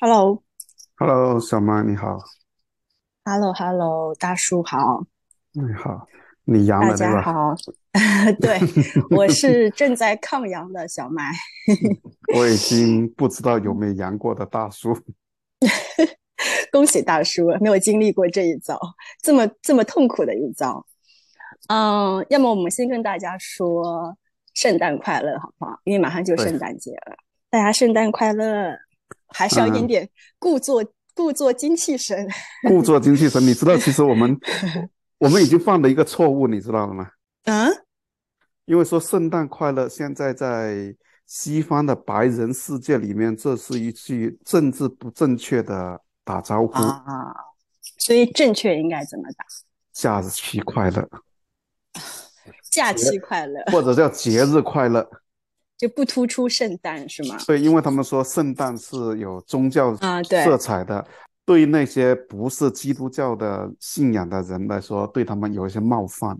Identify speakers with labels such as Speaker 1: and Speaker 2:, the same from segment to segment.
Speaker 1: Hello，Hello，
Speaker 2: 小麦你好
Speaker 1: ，Hello，Hello，大叔好，
Speaker 2: 你好，你阳
Speaker 1: 大
Speaker 2: 了对吧？
Speaker 1: 家好，对，我是正在抗阳的小麦，
Speaker 2: 我已经不知道有没有阳过的大叔，
Speaker 1: 恭喜大叔，没有经历过这一遭，这么这么痛苦的一遭。嗯，要么我们先跟大家说圣诞快乐，好不好？因为马上就圣诞节了，大家圣诞快乐。还是要一点点故作故作精气神，
Speaker 2: 故作精气神。你知道，其实我们 我们已经犯了一个错误，你知道了吗？
Speaker 1: 嗯，
Speaker 2: 因为说圣诞快乐，现在在西方的白人世界里面，这是一句政治不正确的打招呼
Speaker 1: 啊。所以正确应该怎么打？
Speaker 2: 假期快乐，
Speaker 1: 假期快乐，
Speaker 2: 或者叫节日快乐。
Speaker 1: 就不突出圣诞是吗？
Speaker 2: 对，因为他们说圣诞是有宗教啊色彩的，对于那些不是基督教的信仰的人来说，对他们有一些冒犯。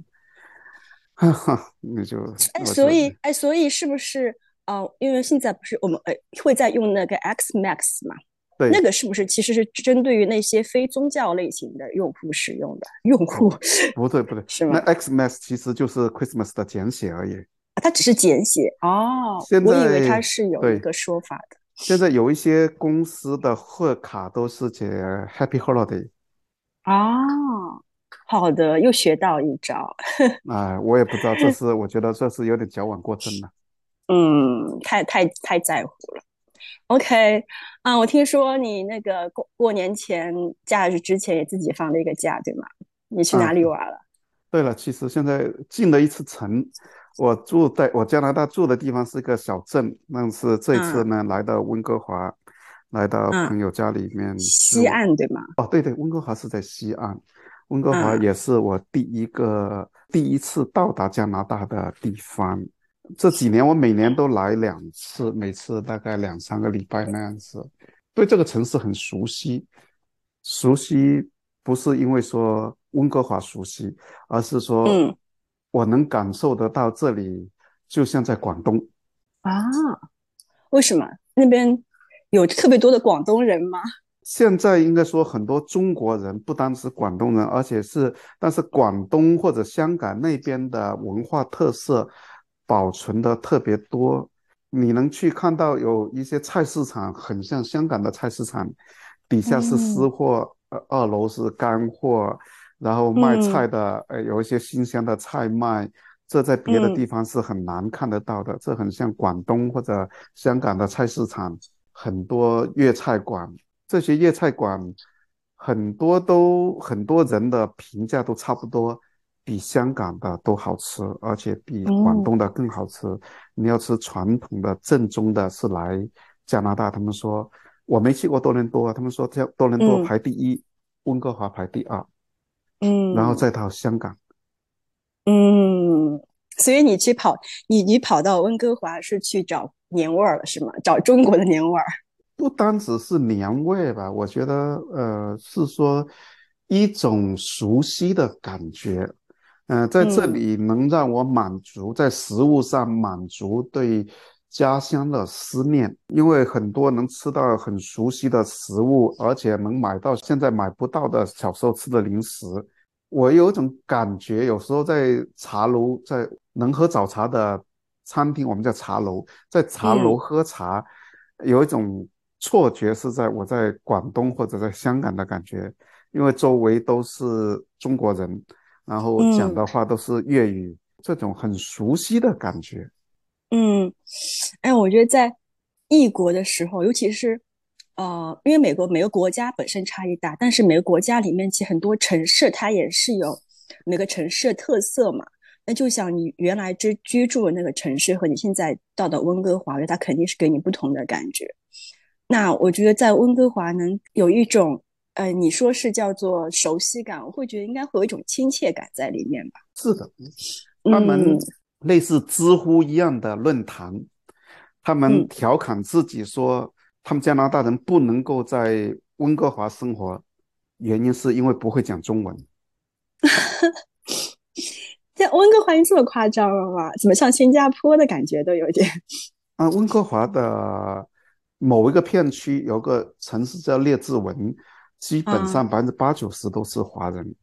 Speaker 2: 哈哈，那就
Speaker 1: 哎，所以哎，所以是不是哦？因为现在不是我们呃会在用那个 X Max 嘛？
Speaker 2: 对，
Speaker 1: 那个是不是其实是针对于那些非宗教类型的用户使用的？用户
Speaker 2: 不对不对，
Speaker 1: 是吗？
Speaker 2: 那 X Max 其实就是 Christmas 的简写而已。
Speaker 1: 它只是简写哦，我以为它是有一个说法的。
Speaker 2: 现在有一些公司的贺卡都是写 Happy Holiday。
Speaker 1: 哦，好的，又学到一招。
Speaker 2: 哎，我也不知道，这是我觉得这是有点矫枉过正了。
Speaker 1: 嗯，太太太在乎了。OK，啊，我听说你那个过过年前假日之前也自己放了一个假，对吗？你去哪里玩了？
Speaker 2: 对了，其实现在进了一次城。我住在我加拿大住的地方是一个小镇，但是这次呢来到温哥华，来到朋友家里面。
Speaker 1: 西岸对吗？
Speaker 2: 哦，对对，温哥华是在西岸，温哥华也是我第一个第一次到达加拿大的地方。这几年我每年都来两次，每次大概两三个礼拜那样子，对这个城市很熟悉。熟悉不是因为说温哥华熟悉，而是说。我能感受得到，这里就像在广东
Speaker 1: 啊？为什么那边有特别多的广东人吗？
Speaker 2: 现在应该说很多中国人，不单是广东人，而且是，但是广东或者香港那边的文化特色保存的特别多。你能去看到有一些菜市场，很像香港的菜市场，底下是私货，呃，二楼是干货。然后卖菜的，呃，有一些新鲜的菜卖，这在别的地方是很难看得到的。这很像广东或者香港的菜市场，很多粤菜馆，这些粤菜馆很多都很多人的评价都差不多，比香港的都好吃，而且比广东的更好吃。你要吃传统的正宗的，是来加拿大。他们说我没去过多伦多，他们说这多伦多排第一，温哥华排第二。
Speaker 1: 嗯，
Speaker 2: 然后再到香港，
Speaker 1: 嗯，所以你去跑，你你跑到温哥华是去找年味儿了是吗？找中国的年味儿？
Speaker 2: 不单只是年味吧，我觉得呃是说一种熟悉的感觉，嗯，在这里能让我满足在食物上满足对家乡的思念，因为很多能吃到很熟悉的食物，而且能买到现在买不到的小时候吃的零食。我有一种感觉，有时候在茶楼，在能喝早茶的餐厅，我们叫茶楼，在茶楼喝茶，有一种错觉是在我在广东或者在香港的感觉，因为周围都是中国人，然后讲的话都是粤语，这种很熟悉的感觉。
Speaker 1: 嗯，哎，我觉得在异国的时候，尤其是。呃，因为美国每个国家本身差异大，但是每个国家里面其实很多城市它也是有每个城市的特色嘛。那就像你原来居居住的那个城市和你现在到的温哥华，它肯定是给你不同的感觉。那我觉得在温哥华能有一种，呃，你说是叫做熟悉感，我会觉得应该会有一种亲切感在里面吧。
Speaker 2: 是的，他们类似知乎一样的论坛，他们调侃自己说。他们加拿大人不能够在温哥华生活，原因是因为不会讲中文。
Speaker 1: 在温哥华这么夸张了吗？怎么像新加坡的感觉都有点？
Speaker 2: 啊，温哥华的某一个片区有个城市叫列治文，基本上百分之八九十都是华人，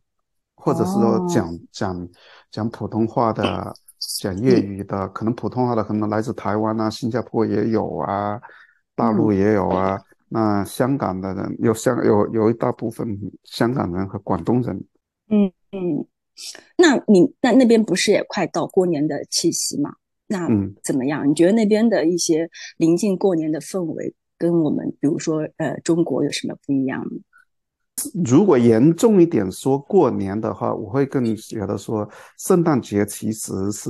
Speaker 2: 或者是说讲讲讲普通话的，讲粤语的，可能普通话的可能来自台湾啊，新加坡也有啊，大陆也有啊。那香港的人有香有有一大部分香港人和广东人。
Speaker 1: 嗯嗯，那你那那边不是也快到过年的气息吗？那怎么样？你觉得那边的一些临近过年的氛围，跟我们比如说呃中国有什么不一样？
Speaker 2: 如果严重一点说过年的话，我会更觉得说圣诞节其实是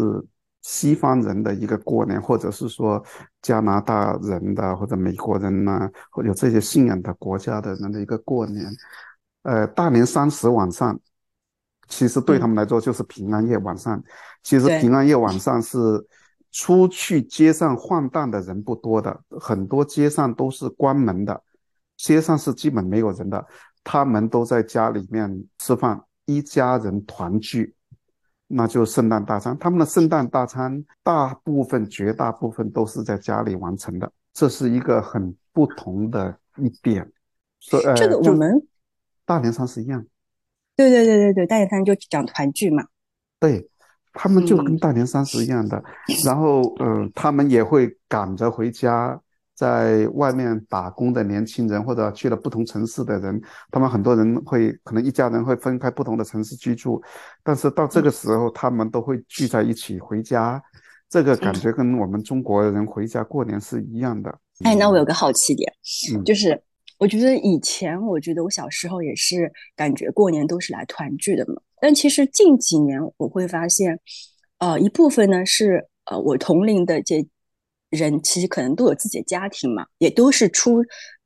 Speaker 2: 西方人的一个过年，或者是说加拿大人的或者美国人呐，或者这些信仰的国家的人的一个过年。呃，大年三十晚上，其实对他们来说就是平安夜晚上。其实平安夜晚上是。出去街上晃荡的人不多的，很多街上都是关门的，街上是基本没有人的，他们都在家里面吃饭，一家人团聚，那就圣诞大餐。他们的圣诞大餐大部分、绝大部分都是在家里完成的，这是一个很不同的一点。
Speaker 1: 这个我们
Speaker 2: 大年三十一样。
Speaker 1: 对对对对对，大年三十就讲团聚嘛。
Speaker 2: 对。他们就跟大年三十一样的，然后，嗯，他们也会赶着回家，在外面打工的年轻人或者去了不同城市的人，他们很多人会可能一家人会分开不同的城市居住，但是到这个时候，他们都会聚在一起回家，这个感觉跟我们中国人回家过年是一样的。
Speaker 1: 哎，那我有个好奇点，就是我觉得以前，我觉得我小时候也是感觉过年都是来团聚的嘛。但其实近几年我会发现，呃，一部分呢是呃我同龄的这人，其实可能都有自己的家庭嘛，也都是出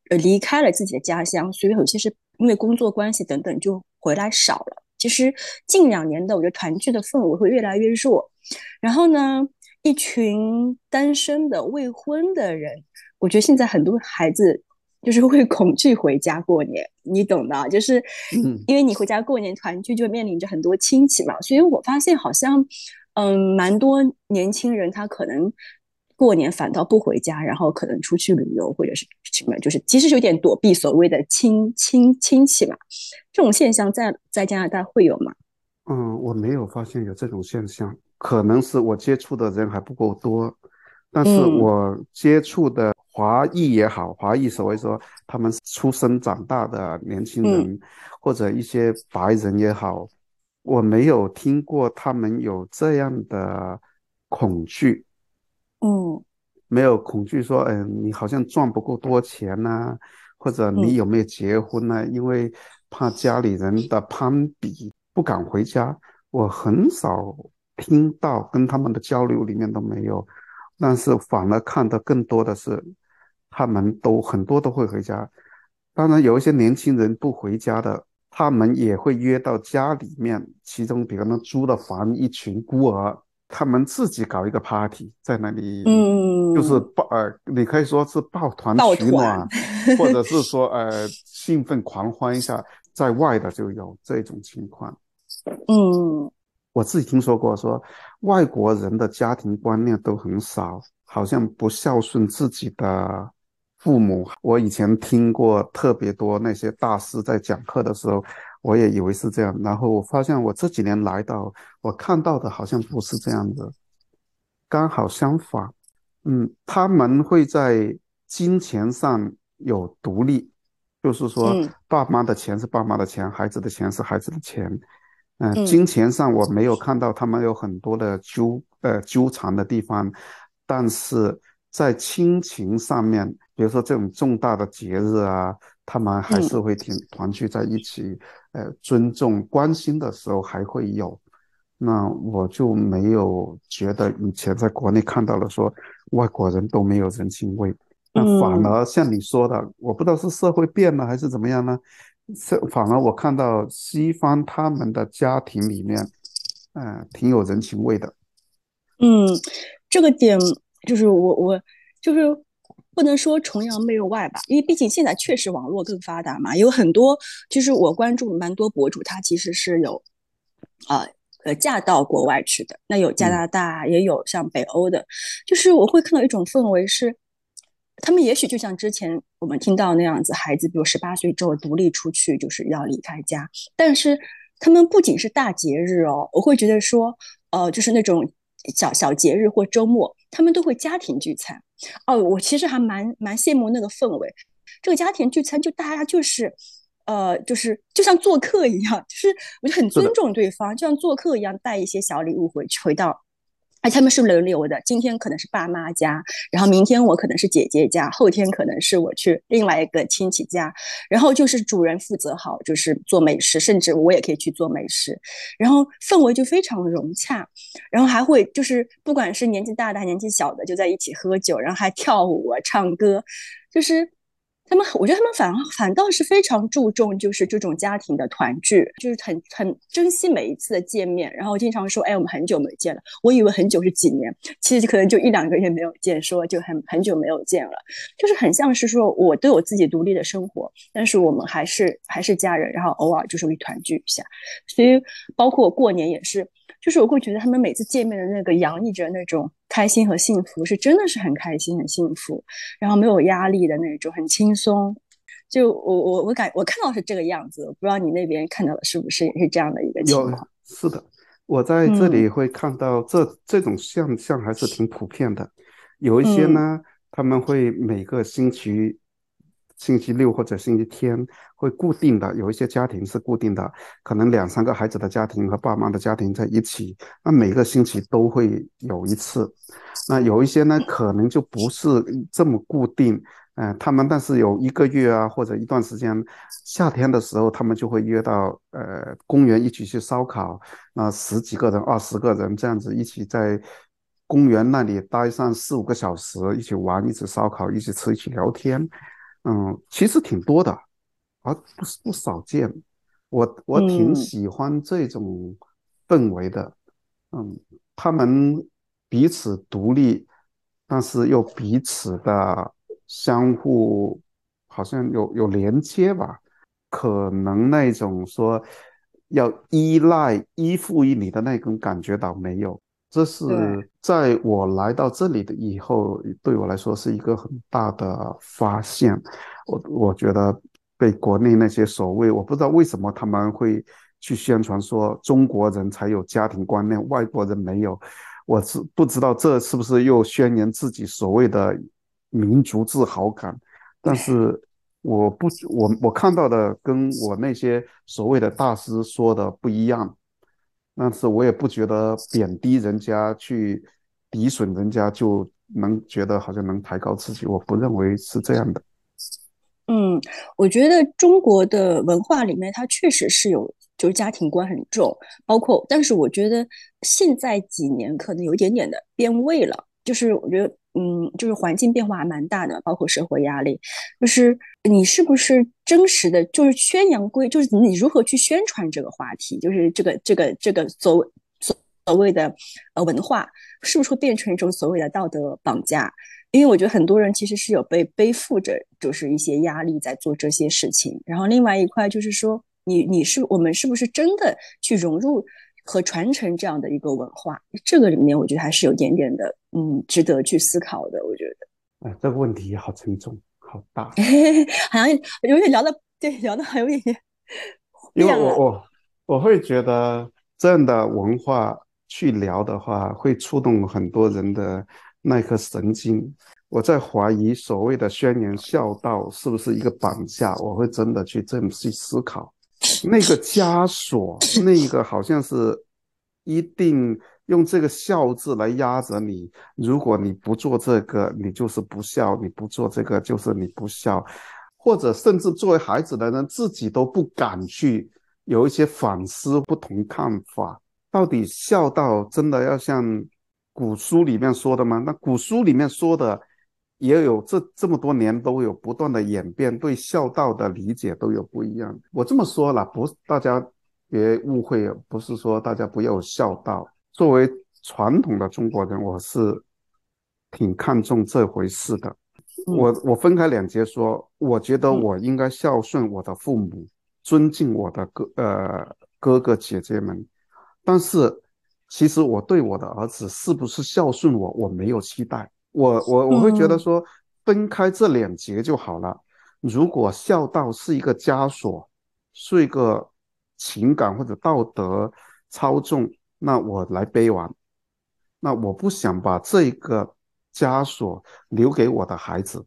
Speaker 1: 呃离开了自己的家乡，所以有些是因为工作关系等等就回来少了。其实近两年的我觉得团聚的氛围会越来越弱，然后呢，一群单身的未婚的人，我觉得现在很多孩子。就是会 恐惧回家过年，你懂的，就是因为你回家过年团聚，就面临着很多亲戚嘛。所以我发现好像，嗯，蛮多年轻人他可能过年反倒不回家，然后可能出去旅游或者是什么，就是其实有点躲避所谓的亲亲亲戚嘛。这种现象在在加拿大会有吗？
Speaker 2: 嗯，我没有发现有这种现象，可能是我接触的人还不够多，但是我接触的。华裔也好，华裔所谓说他们出生长大的年轻人，或者一些白人也好，我没有听过他们有这样的恐惧。
Speaker 1: 嗯，
Speaker 2: 没有恐惧说，嗯，你好像赚不够多钱呐，或者你有没有结婚呢？因为怕家里人的攀比，不敢回家。我很少听到跟他们的交流里面都没有，但是反而看的更多的是。他们都很多都会回家，当然有一些年轻人不回家的，他们也会约到家里面，其中比方说租的房，一群孤儿，他们自己搞一个 party 在那里，
Speaker 1: 嗯，
Speaker 2: 就是抱呃，你可以说是抱团取暖，或者是说 呃兴奋狂欢一下，在外的就有这种情况，
Speaker 1: 嗯，
Speaker 2: 我自己听说过，说外国人的家庭观念都很少，好像不孝顺自己的。父母，我以前听过特别多那些大师在讲课的时候，我也以为是这样。然后我发现我这几年来到，我看到的好像不是这样的，刚好相反。嗯，他们会在金钱上有独立，就是说，爸妈的钱是爸妈的钱，孩子的钱是孩子的钱。嗯，金钱上我没有看到他们有很多的纠呃纠缠的地方，但是在亲情上面。比如说这种重大的节日啊，他们还是会挺团聚在一起，呃，尊重关心的时候还会有。那我就没有觉得以前在国内看到了说外国人都没有人情味，那反而像你说的，我不知道是社会变了还是怎么样呢？是反而我看到西方他们的家庭里面，嗯，挺有人情味的。
Speaker 1: 嗯，这个点就是我我就是。不能说崇洋媚外吧，因为毕竟现在确实网络更发达嘛，有很多就是我关注蛮多博主，他其实是有，呃呃嫁到国外去的，那有加拿大，也有像北欧的，就是我会看到一种氛围是，他们也许就像之前我们听到那样子，孩子比如十八岁之后独立出去，就是要离开家。但是他们不仅是大节日哦，我会觉得说，呃，就是那种小小节日或周末，他们都会家庭聚餐。哦，我其实还蛮蛮羡慕那个氛围。这个家庭聚餐，就大家就是，呃，就是就像做客一样，就是我就很尊重对方，就像做客一样，带一些小礼物回去回到。哎，他们是轮流的，今天可能是爸妈家，然后明天我可能是姐姐家，后天可能是我去另外一个亲戚家，然后就是主人负责好，就是做美食，甚至我也可以去做美食，然后氛围就非常融洽，然后还会就是不管是年纪大的还年纪小的，就在一起喝酒，然后还跳舞啊、唱歌，就是。他们，我觉得他们反反倒是非常注重，就是这种家庭的团聚，就是很很珍惜每一次的见面。然后经常说：“哎，我们很久没见了。”我以为很久是几年，其实可能就一两个月没有见，说就很很久没有见了，就是很像是说我都有自己独立的生活，但是我们还是还是家人，然后偶尔就是会团聚一下。所以包括过年也是。就是我会觉得他们每次见面的那个洋溢着那种开心和幸福，是真的是很开心很幸福，然后没有压力的那种，很轻松。就我我我感我看到是这个样子，不知道你那边看到的是不是也是这样的一个情况？
Speaker 2: 是的，我在这里会看到这这种现象还是挺普遍的。有一些呢，他们会每个星期。星期六或者星期天会固定的，有一些家庭是固定的，可能两三个孩子的家庭和爸妈的家庭在一起，那每个星期都会有一次。那有一些呢，可能就不是这么固定，嗯，他们但是有一个月啊或者一段时间，夏天的时候他们就会约到呃公园一起去烧烤，那十几个人、二十个人这样子一起在公园那里待上四五个小时，一起玩、一起烧烤、一起吃、一起聊天。嗯，其实挺多的，而不是不少见。我我挺喜欢这种氛围的。嗯，他们彼此独立，但是又彼此的相互，好像有有连接吧。可能那种说要依赖、依附于你的那种感觉倒没有。这是在我来到这里的以后，对我来说是一个很大的发现。我我觉得被国内那些所谓我不知道为什么他们会去宣传说中国人才有家庭观念，外国人没有。我是不知道这是不是又宣言自己所谓的民族自豪感。但是我不我我看到的跟我那些所谓的大师说的不一样。但是我也不觉得贬低人家、去诋损人家就能觉得好像能抬高自己，我不认为是这样的。
Speaker 1: 嗯，我觉得中国的文化里面，它确实是有就是家庭观很重，包括，但是我觉得现在几年可能有一点点的变味了，就是我觉得。嗯，就是环境变化还蛮大的，包括社会压力。就是你是不是真实的，就是宣扬归，就是你如何去宣传这个话题，就是这个这个这个所所所谓的呃文化，是不是会变成一种所谓的道德绑架？因为我觉得很多人其实是有被背负着，就是一些压力在做这些事情。然后另外一块就是说，你你是我们是不是真的去融入？和传承这样的一个文化，这个里面我觉得还是有点点的，嗯，值得去思考的。我觉
Speaker 2: 得，哎，这个问题好沉重，好大，
Speaker 1: 好像有点聊的，对，聊的还有点。
Speaker 2: 因为我我我会觉得这样的文化去聊的话，会触动很多人的那颗神经。我在怀疑所谓的宣言孝道是不是一个绑架，我会真的去这么去思考。那个枷锁，那个好像是一定用这个“孝”字来压着你。如果你不做这个，你就是不孝；你不做这个，就是你不孝。或者甚至作为孩子的人，自己都不敢去有一些反思、不同看法。到底孝道真的要像古书里面说的吗？那古书里面说的。也有这这么多年都有不断的演变，对孝道的理解都有不一样。我这么说了，不，大家别误会，不是说大家不要孝道。作为传统的中国人，我是挺看重这回事的。我我分开两节说，我觉得我应该孝顺我的父母，尊敬我的哥呃哥哥姐姐们。但是其实我对我的儿子是不是孝顺我，我没有期待。我我我会觉得说，分开这两节就好了。如果孝道是一个枷锁，是一个情感或者道德操纵，那我来背完。那我不想把这个枷锁留给我的孩子。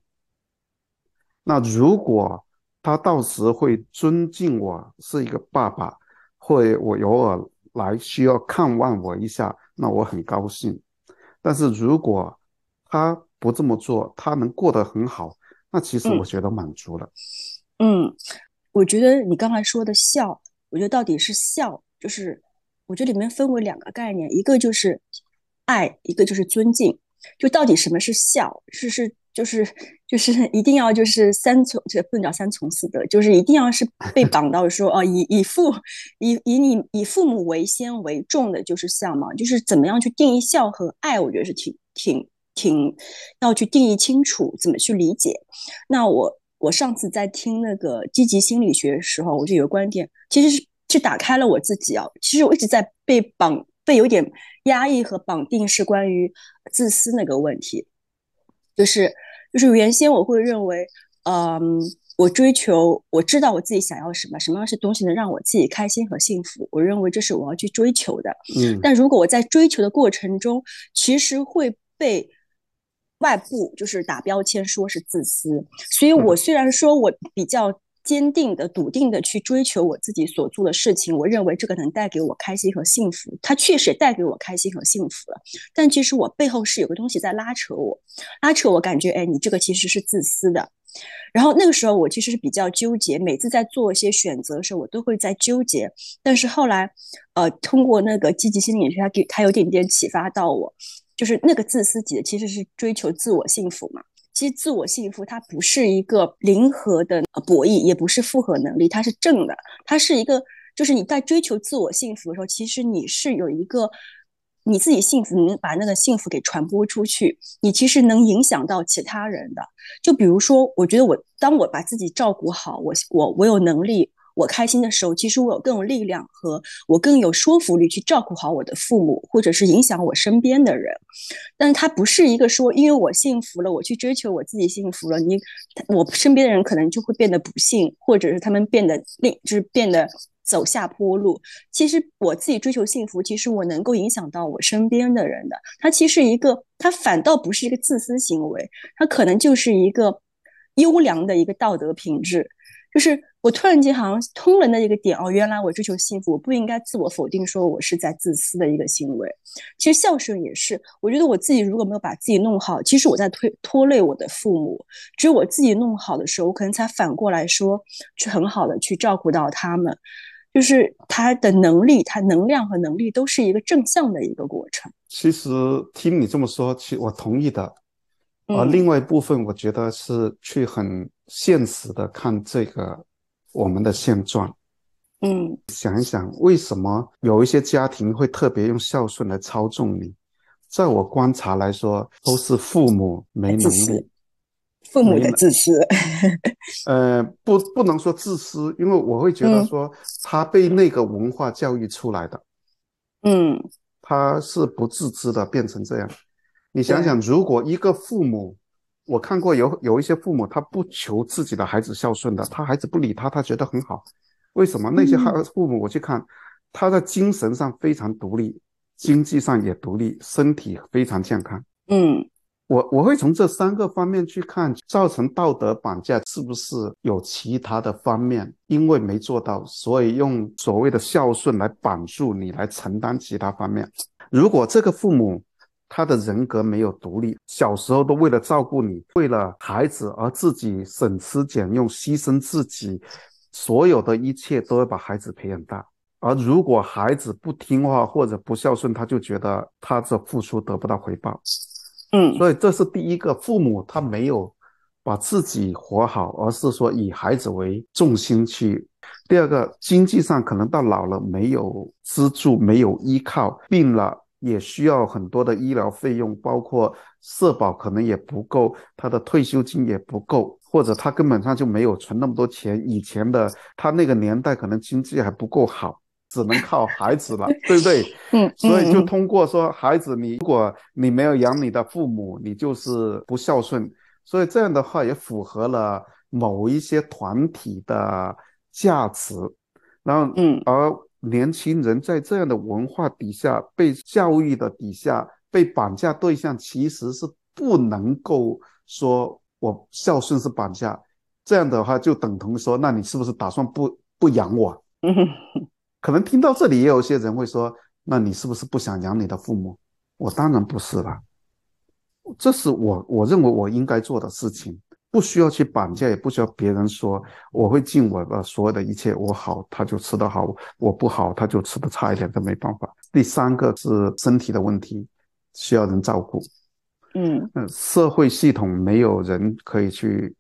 Speaker 2: 那如果他到时会尊敬我是一个爸爸，会我偶尔来需要看望我一下，那我很高兴。但是如果他不这么做，他能过得很好，那其实我觉得满足了。
Speaker 1: 嗯，我觉得你刚才说的孝，我觉得到底是孝，就是我觉得里面分为两个概念，一个就是爱，一个就是尊敬。就到底什么是孝？是是就是就是 一定要就是三从，这不能叫三从四德，就是一定要是被 绑到说哦，以以父以以你以父母为先为重的，就是孝嘛。就是怎么样去定义孝和爱？我觉得是挺挺。挺要去定义清楚，怎么去理解？那我我上次在听那个积极心理学的时候，我就有个观点，其实是是打开了我自己啊。其实我一直在被绑，被有点压抑和绑定，是关于自私那个问题。就是就是原先我会认为，嗯，我追求，我知道我自己想要什么，什么样是东西能让我自己开心和幸福，我认为这是我要去追求的。
Speaker 2: 嗯，
Speaker 1: 但如果我在追求的过程中，其实会被外部就是打标签，说是自私，所以我虽然说我比较坚定的、笃定的去追求我自己所做的事情，我认为这个能带给我开心和幸福，它确实带给我开心和幸福了。但其实我背后是有个东西在拉扯我，拉扯我感觉，哎，你这个其实是自私的。然后那个时候我其实是比较纠结，每次在做一些选择的时候，我都会在纠结。但是后来，呃，通过那个积极心理学，它给它有点点启发到我。就是那个自私己的，其实是追求自我幸福嘛。其实自我幸福它不是一个零和的博弈，也不是复合能力，它是正的。它是一个，就是你在追求自我幸福的时候，其实你是有一个你自己幸福，你能把那个幸福给传播出去，你其实能影响到其他人的。就比如说，我觉得我当我把自己照顾好，我我我有能力。我开心的时候，其实我有更有力量和我更有说服力去照顾好我的父母，或者是影响我身边的人。但是它不是一个说，因为我幸福了，我去追求我自己幸福了，你我身边的人可能就会变得不幸，或者是他们变得另就是变得走下坡路。其实我自己追求幸福，其实我能够影响到我身边的人的。它其实一个，它反倒不是一个自私行为，它可能就是一个优良的一个道德品质。就是我突然间好像通了那一个点哦，原来我追求幸福，我不应该自我否定，说我是在自私的一个行为。其实孝顺也是，我觉得我自己如果没有把自己弄好，其实我在推拖累我的父母。只有我自己弄好的时候，我可能才反过来说，去很好的去照顾到他们。就是他的能力，他能量和能力都是一个正向的一个过程。
Speaker 2: 其实听你这么说，其我同意的。而另外一部分，我觉得是去很现实的看这个我们的现状，
Speaker 1: 嗯，
Speaker 2: 想一想为什么有一些家庭会特别用孝顺来操纵你？在我观察来说，都是父母没能力，
Speaker 1: 父母的自私。
Speaker 2: 呃，不，不能说自私，因为我会觉得说他被那个文化教育出来的，
Speaker 1: 嗯，
Speaker 2: 他是不自知的变成这样。你想想，如果一个父母，我看过有有一些父母，他不求自己的孩子孝顺的，他孩子不理他，他觉得很好。为什么那些孩父母，我去看，他在精神上非常独立，经济上也独立，身体非常健康。
Speaker 1: 嗯，
Speaker 2: 我我会从这三个方面去看，造成道德绑架是不是有其他的方面？因为没做到，所以用所谓的孝顺来绑住你，来承担其他方面。如果这个父母，他的人格没有独立，小时候都为了照顾你，为了孩子而自己省吃俭用，牺牲自己所有的一切，都要把孩子培养大。而如果孩子不听话或者不孝顺，他就觉得他的付出得不到回报。
Speaker 1: 嗯，
Speaker 2: 所以这是第一个，父母他没有把自己活好，而是说以孩子为重心去。第二个，经济上可能到老了没有资助，没有依靠，病了。也需要很多的医疗费用，包括社保可能也不够，他的退休金也不够，或者他根本上就没有存那么多钱。以前的他那个年代可能经济还不够好，只能靠孩子了，对不对？
Speaker 1: 嗯，
Speaker 2: 所以就通过说孩子，你如果你没有养你的父母，你就是不孝顺，所以这样的话也符合了某一些团体的价值。然后，
Speaker 1: 嗯，
Speaker 2: 而年轻人在这样的文化底下被教育的底下被绑架对象，其实是不能够说我孝顺是绑架，这样的话就等同说，那你是不是打算不不养我？
Speaker 1: 嗯，
Speaker 2: 可能听到这里也有些人会说，那你是不是不想养你的父母？我当然不是了，这是我我认为我应该做的事情。不需要去绑架，也不需要别人说我会尽我的所有的一切，我好他就吃得好，我不好他就吃得差一点，这没办法。第三个是身体的问题，需要人照顾。
Speaker 1: 嗯
Speaker 2: 嗯，社会系统没有人可以去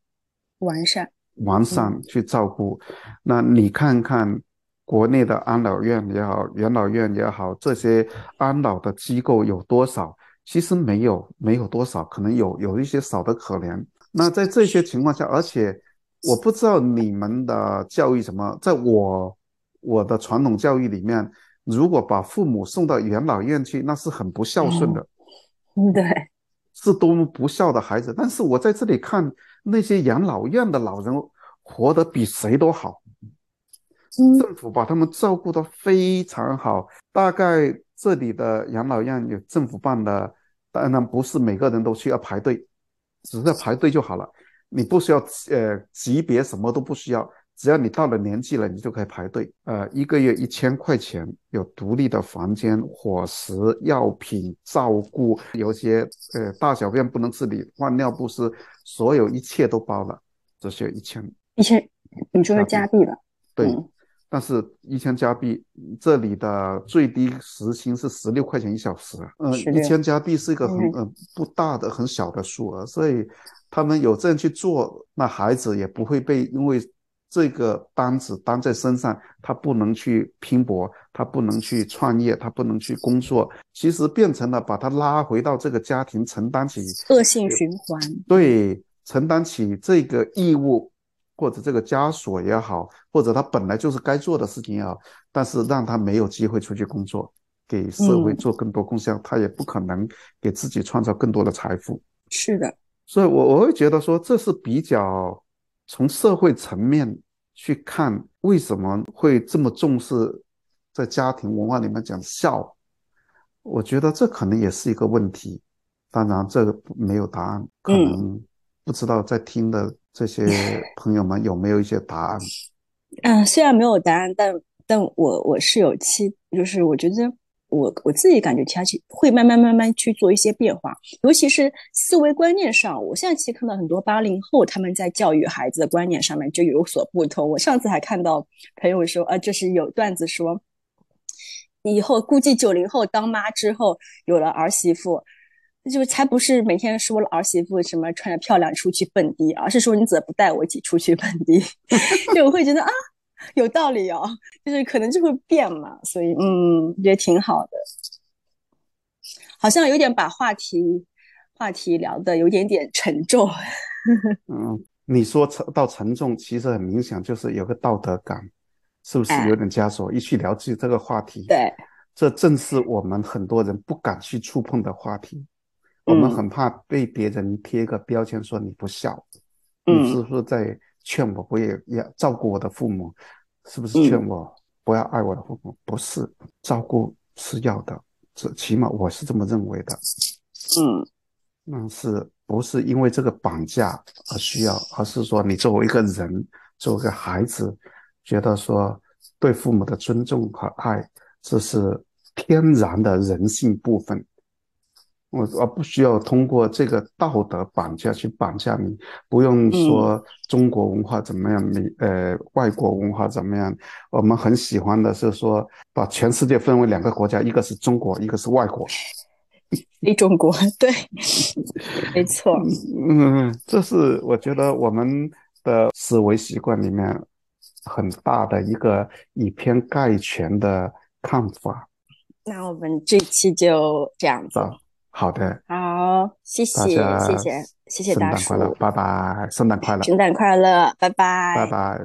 Speaker 1: 完善
Speaker 2: 完善去照顾。那你看看国内的安老院也好，养老院也好，这些安老的机构有多少？其实没有，没有多少，可能有有一些少的可怜。那在这些情况下，而且我不知道你们的教育什么，在我我的传统教育里面，如果把父母送到养老院去，那是很不孝顺的，
Speaker 1: 嗯，对，
Speaker 2: 是多么不孝的孩子。但是我在这里看那些养老院的老人，活得比谁都好，政府把他们照顾得非常好。大概这里的养老院有政府办的，当然不是每个人都需要排队。只是排队就好了，你不需要呃级别什么都不需要，只要你到了年纪了，你就可以排队。呃，一个月一千块钱，有独立的房间、伙食、药品、照顾，有些呃大小便不能自理，换尿不湿，所有一切都包了，只需要一千。
Speaker 1: 一千，你说是加币了？
Speaker 2: 对。但是，一千加币，这里的最低时薪是十六块钱一小时。嗯，一千加币是一个很嗯不大的、很小的数额，所以他们有这样去做，那孩子也不会被因为这个单子担在身上，他不能去拼搏，他不能去创业，他不能去工作，其实变成了把他拉回到这个家庭，承担起
Speaker 1: 恶性循环。
Speaker 2: 对，承担起这个义务。或者这个枷锁也好，或者他本来就是该做的事情也好，但是让他没有机会出去工作，给社会做更多贡献，他也不可能给自己创造更多的财富。
Speaker 1: 是的，
Speaker 2: 所以，我我会觉得说，这是比较从社会层面去看，为什么会这么重视在家庭文化里面讲孝？我觉得这可能也是一个问题。当然，这个没有答案，可能不知道在听的。这些 朋友们有没有一些答案？
Speaker 1: 嗯，虽然没有答案，但但我我是有期，就是我觉得我我自己感觉，他其会慢慢慢慢去做一些变化，尤其是思维观念上。我现在其实看到很多八零后他们在教育孩子的观念上面就有所不同。我上次还看到朋友说，啊，就是有段子说，以后估计九零后当妈之后有了儿媳妇。就才不是每天说了儿媳妇什么穿着漂亮出去蹦迪，而是说你怎么不带我一起出去蹦迪？就我会觉得啊，有道理哦，就是可能就会变嘛，所以嗯，觉得挺好的。好像有点把话题话题聊的有点点沉重。
Speaker 2: 嗯，你说沉到沉重，其实很明显就是有个道德感，是不是有点枷锁？一去聊起这个话题，
Speaker 1: 对，
Speaker 2: 这正是我们很多人不敢去触碰的话题。我们很怕被别人贴个标签，说你不孝，你是不是在劝我不也要照顾我的父母？是不是劝我不要爱我的父母？不是，照顾是要的，这起码我是这么认为的。
Speaker 1: 嗯，
Speaker 2: 但是不是因为这个绑架而需要？而是说你作为一个人，作为一个孩子，觉得说对父母的尊重和爱，这是天然的人性部分。我而不需要通过这个道德绑架去绑架你，不用说中国文化怎么样，你呃外国文化怎么样。我们很喜欢的是说，把全世界分为两个国家，一个是中国，一个是外国。
Speaker 1: 非中国，对，没错。
Speaker 2: 嗯，这是我觉得我们的思维习惯里面很大的一个以偏概全的看法。
Speaker 1: 那我们这期就这样子。
Speaker 2: 好的，
Speaker 1: 好，谢谢，谢谢，谢谢大叔，
Speaker 2: 拜拜，圣诞快乐，
Speaker 1: 圣诞快乐，拜拜，
Speaker 2: 拜拜。